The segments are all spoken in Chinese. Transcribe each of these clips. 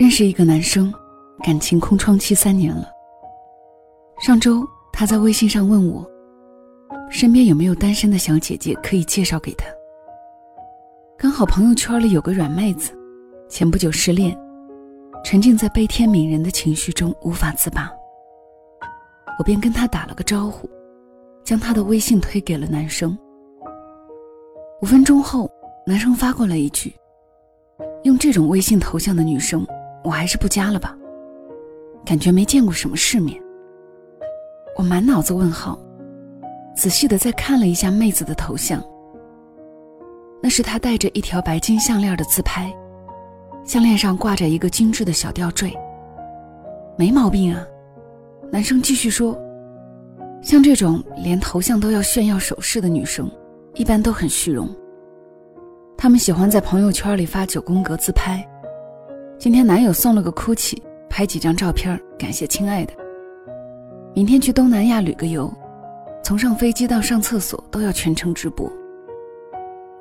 认识一个男生，感情空窗期三年了。上周他在微信上问我，身边有没有单身的小姐姐可以介绍给他。刚好朋友圈里有个软妹子，前不久失恋，沉浸在悲天悯人的情绪中无法自拔。我便跟他打了个招呼，将他的微信推给了男生。五分钟后，男生发过来一句：“用这种微信头像的女生，我还是不加了吧，感觉没见过什么世面。”我满脑子问号，仔细的再看了一下妹子的头像，那是她戴着一条白金项链的自拍，项链上挂着一个精致的小吊坠，没毛病啊。男生继续说，像这种连头像都要炫耀首饰的女生，一般都很虚荣。他们喜欢在朋友圈里发九宫格自拍，今天男友送了个 GUCCI，拍几张照片，感谢亲爱的。明天去东南亚旅个游，从上飞机到上厕所都要全程直播。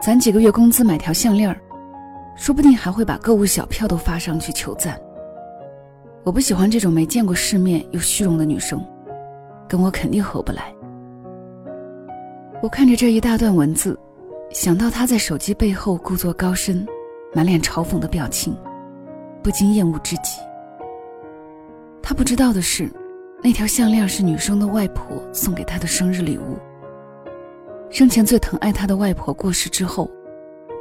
攒几个月工资买条项链说不定还会把购物小票都发上去求赞。我不喜欢这种没见过世面又虚荣的女生，跟我肯定合不来。我看着这一大段文字，想到他在手机背后故作高深、满脸嘲讽的表情，不禁厌恶至极。他不知道的是。那条项链是女生的外婆送给她的生日礼物。生前最疼爱她的外婆过世之后，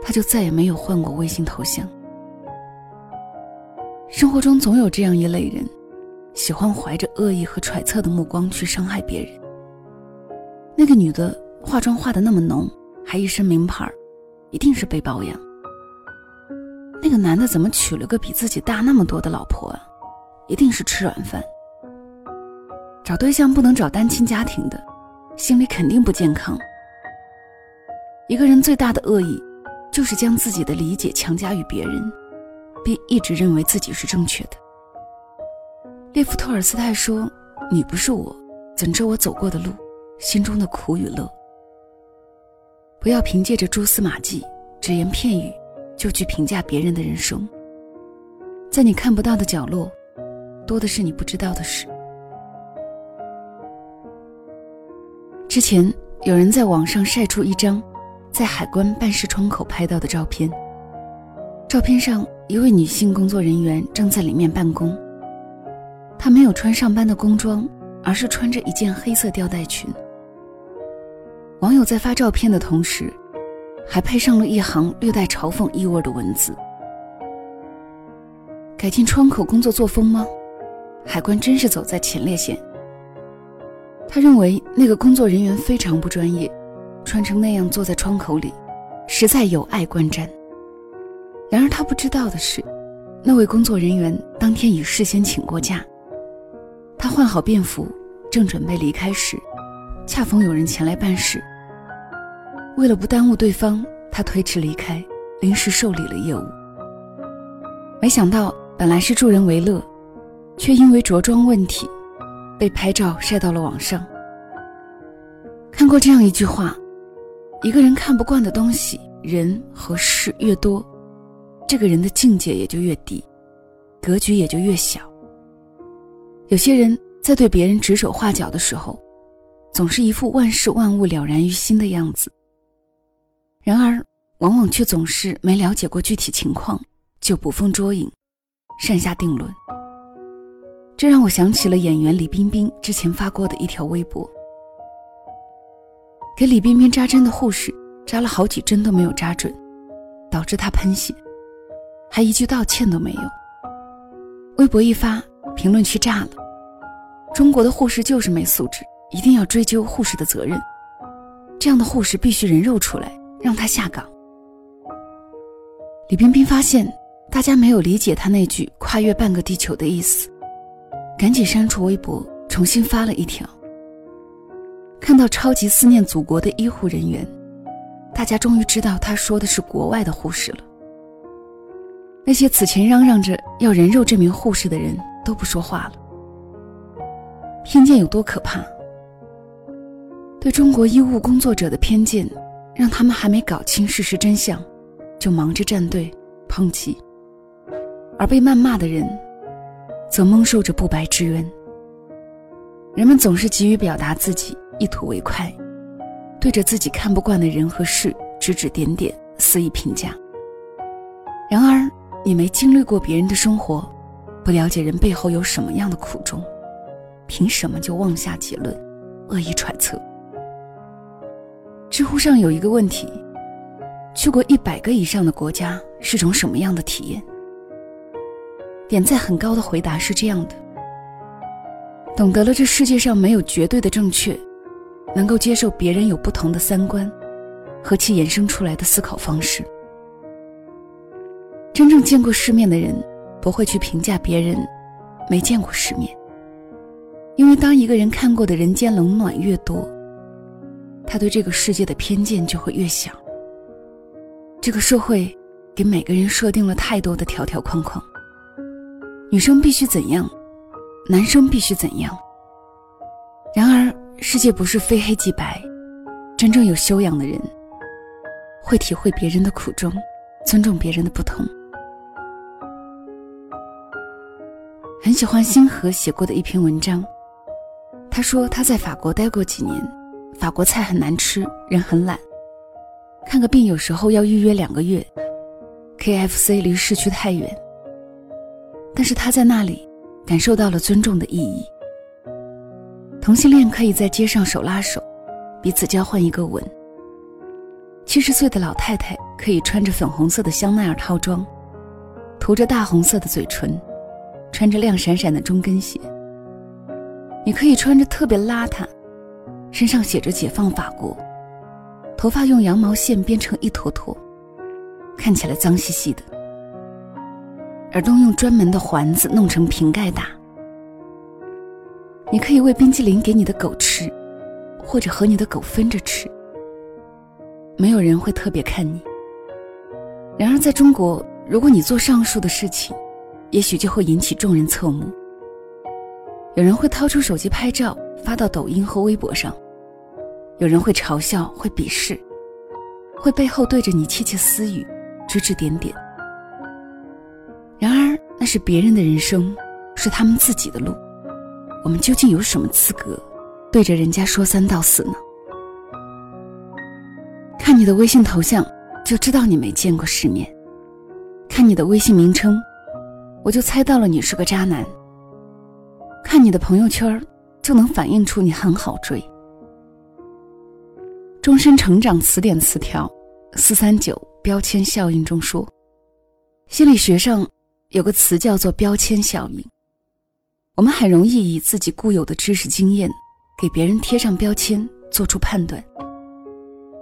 他就再也没有换过微信头像。生活中总有这样一类人，喜欢怀着恶意和揣测的目光去伤害别人。那个女的化妆化的那么浓，还一身名牌，一定是被包养。那个男的怎么娶了个比自己大那么多的老婆啊？一定是吃软饭。找对象不能找单亲家庭的，心里肯定不健康。一个人最大的恶意，就是将自己的理解强加于别人，并一直认为自己是正确的。列夫·托尔斯泰说：“你不是我，怎知我走过的路，心中的苦与乐？不要凭借着蛛丝马迹、只言片语，就去评价别人的人生。在你看不到的角落，多的是你不知道的事。”之前有人在网上晒出一张在海关办事窗口拍到的照片。照片上，一位女性工作人员正在里面办公。她没有穿上班的工装，而是穿着一件黑色吊带裙。网友在发照片的同时，还配上了一行略带嘲讽意味的文字：“改进窗口工作作风吗？海关真是走在前列线。”他认为那个工作人员非常不专业，穿成那样坐在窗口里，实在有碍观瞻。然而他不知道的是，那位工作人员当天已事先请过假。他换好便服，正准备离开时，恰逢有人前来办事。为了不耽误对方，他推迟离开，临时受理了业务。没想到，本来是助人为乐，却因为着装问题。被拍照晒到了网上。看过这样一句话：一个人看不惯的东西、人和事越多，这个人的境界也就越低，格局也就越小。有些人在对别人指手画脚的时候，总是一副万事万物了然于心的样子，然而往往却总是没了解过具体情况，就捕风捉影，擅下定论。这让我想起了演员李冰冰之前发过的一条微博：给李冰冰扎针的护士扎了好几针都没有扎准，导致她喷血，还一句道歉都没有。微博一发，评论区炸了：“中国的护士就是没素质，一定要追究护士的责任。这样的护士必须人肉出来，让他下岗。”李冰冰发现大家没有理解她那句“跨越半个地球”的意思。赶紧删除微博，重新发了一条。看到超级思念祖国的医护人员，大家终于知道他说的是国外的护士了。那些此前嚷嚷着要人肉这名护士的人都不说话了。偏见有多可怕？对中国医务工作者的偏见，让他们还没搞清事实真相，就忙着站队抨击。而被谩骂的人，则蒙受着不白之冤。人们总是急于表达自己，一吐为快，对着自己看不惯的人和事指指点点，肆意评价。然而，你没经历过别人的生活，不了解人背后有什么样的苦衷，凭什么就妄下结论，恶意揣测？知乎上有一个问题：去过一百个以上的国家是种什么样的体验？点赞很高的回答是这样的：懂得了这世界上没有绝对的正确，能够接受别人有不同的三观和其衍生出来的思考方式。真正见过世面的人，不会去评价别人没见过世面，因为当一个人看过的人间冷暖越多，他对这个世界的偏见就会越小。这个社会给每个人设定了太多的条条框框，女生必须怎样，男生必须怎样。然而，世界不是非黑即白，真正有修养的人会体会别人的苦衷，尊重别人的不同。很喜欢星河写过的一篇文章。他说他在法国待过几年，法国菜很难吃，人很懒，看个病有时候要预约两个月，KFC 离市区太远。但是他在那里感受到了尊重的意义。同性恋可以在街上手拉手，彼此交换一个吻。七十岁的老太太可以穿着粉红色的香奈儿套装，涂着大红色的嘴唇。穿着亮闪闪的中跟鞋，你可以穿着特别邋遢，身上写着“解放法国”，头发用羊毛线编成一坨坨，看起来脏兮兮的，耳洞用专门的环子弄成瓶盖大。你可以喂冰激凌给你的狗吃，或者和你的狗分着吃，没有人会特别看你。然而，在中国，如果你做上述的事情，也许就会引起众人侧目。有人会掏出手机拍照发到抖音和微博上，有人会嘲笑、会鄙视，会背后对着你窃窃私语、指指点点。然而，那是别人的人生，是他们自己的路，我们究竟有什么资格对着人家说三道四呢？看你的微信头像，就知道你没见过世面；看你的微信名称。我就猜到了你是个渣男。看你的朋友圈就能反映出你很好追。终身成长词典词条四三九标签效应中说，心理学上有个词叫做标签效应。我们很容易以自己固有的知识经验给别人贴上标签，做出判断。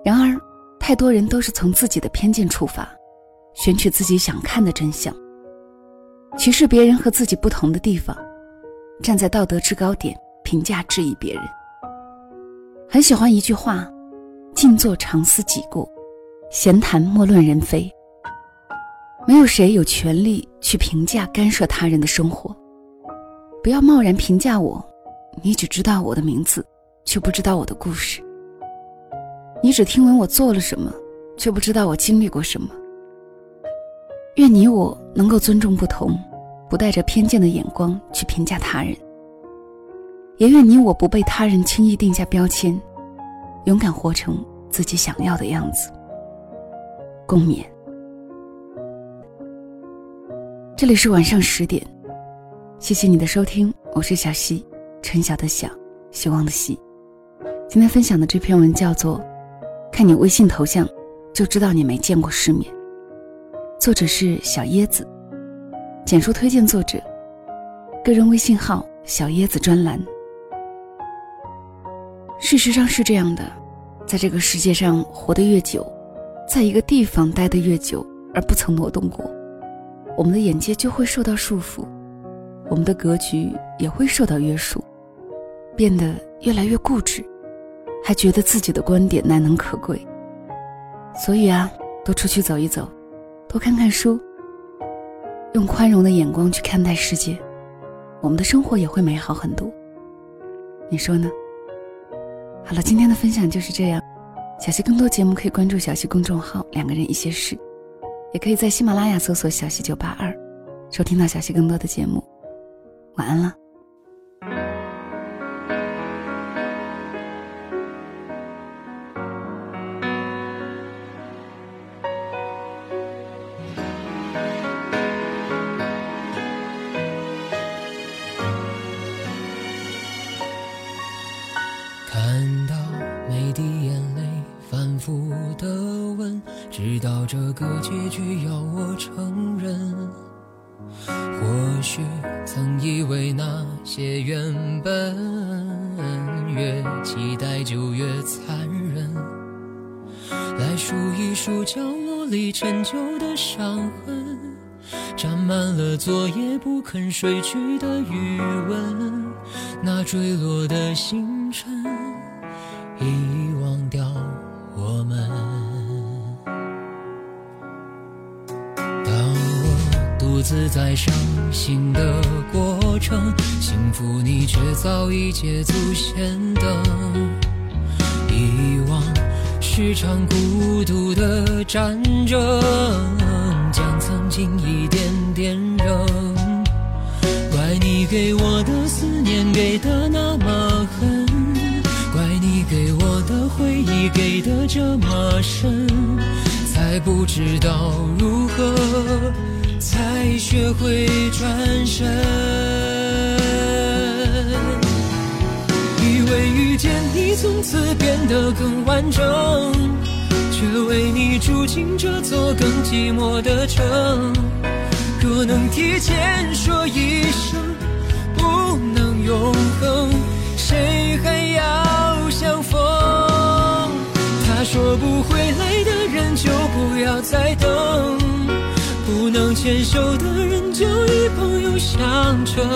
然而，太多人都是从自己的偏见出发，选取自己想看的真相。歧视别人和自己不同的地方，站在道德制高点评价质疑别人。很喜欢一句话：“静坐常思己过，闲谈莫论人非。”没有谁有权利去评价干涉他人的生活。不要贸然评价我，你只知道我的名字，却不知道我的故事。你只听闻我做了什么，却不知道我经历过什么。愿你我能够尊重不同，不带着偏见的眼光去评价他人。也愿你我不被他人轻易定下标签，勇敢活成自己想要的样子。共勉。这里是晚上十点，谢谢你的收听，我是小溪，陈晓的晓，希望的希。今天分享的这篇文叫做《看你微信头像，就知道你没见过世面》。作者是小椰子，简书推荐作者，个人微信号小椰子专栏。事实上是这样的，在这个世界上活得越久，在一个地方待得越久而不曾挪动过，我们的眼界就会受到束缚，我们的格局也会受到约束，变得越来越固执，还觉得自己的观点难能可贵。所以啊，多出去走一走。多看看书，用宽容的眼光去看待世界，我们的生活也会美好很多。你说呢？好了，今天的分享就是这样。小溪更多节目可以关注小溪公众号“两个人一些事”，也可以在喜马拉雅搜索“小溪九八二”，收听到小溪更多的节目。晚安了。每滴眼泪，反复的问，知道这个结局要我承认。或许曾以为那些原本越期待就越残忍，来数一数角落里陈旧的伤痕，沾满了昨夜不肯睡去的余温，那坠落的星辰，遗忘掉我们。当我独自在伤心的过程，幸福你却早已捷足先登。遗忘是场孤独的战争，将曾经一点点扔。怪你给我的思念给的那么给的这么深，才不知道如何。才学会转身，以为遇见你从此变得更完整，却为你住进这座更寂寞的城。若能提前说一声不能永恒，说不回来的人就不要再等。不能牵手的人就与朋友相称，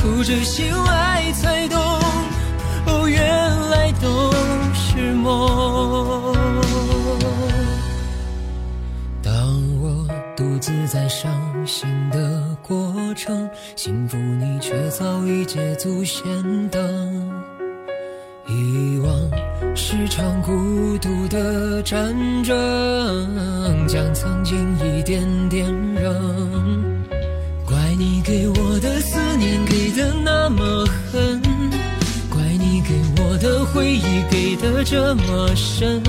哭着醒来才懂，哦，原来都是梦。当我独自在伤心的过程，幸福你却早已捷足先登。遗忘是场孤独的战争，将曾经一点点扔。怪你给我的思念给的那么狠，怪你给我的回忆给的这么深，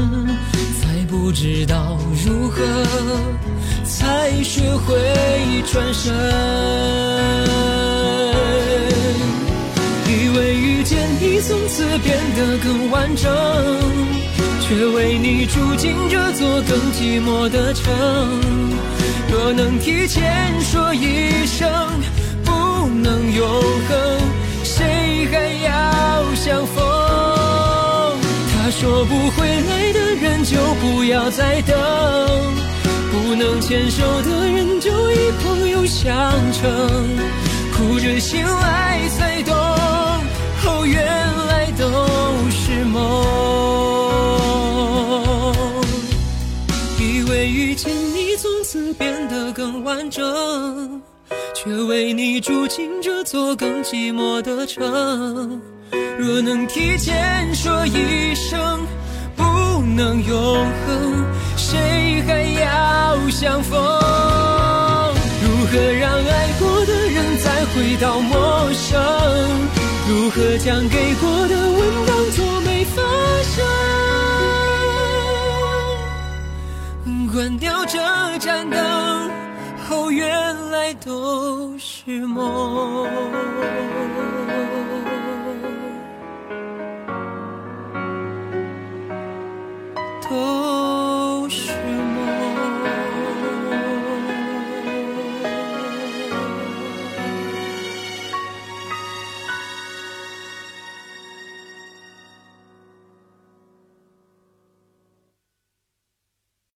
才不知道如何才学会转身。以为遇见你从此变得更完整，却为你住进这座更寂寞的城。若能提前说一声不能永恒，谁还要相逢？他说不回来的人就不要再等，不能牵手的人就以朋友相称，哭着醒来才懂。哦，原来都是梦。以为遇见你从此变得更完整，却为你住进这座更寂寞的城。若能提前说一声不能永恒，谁还要相逢？如何让爱过回到陌生？如何将给过的吻当作没发生？关掉这盏灯，哦，原来都是梦，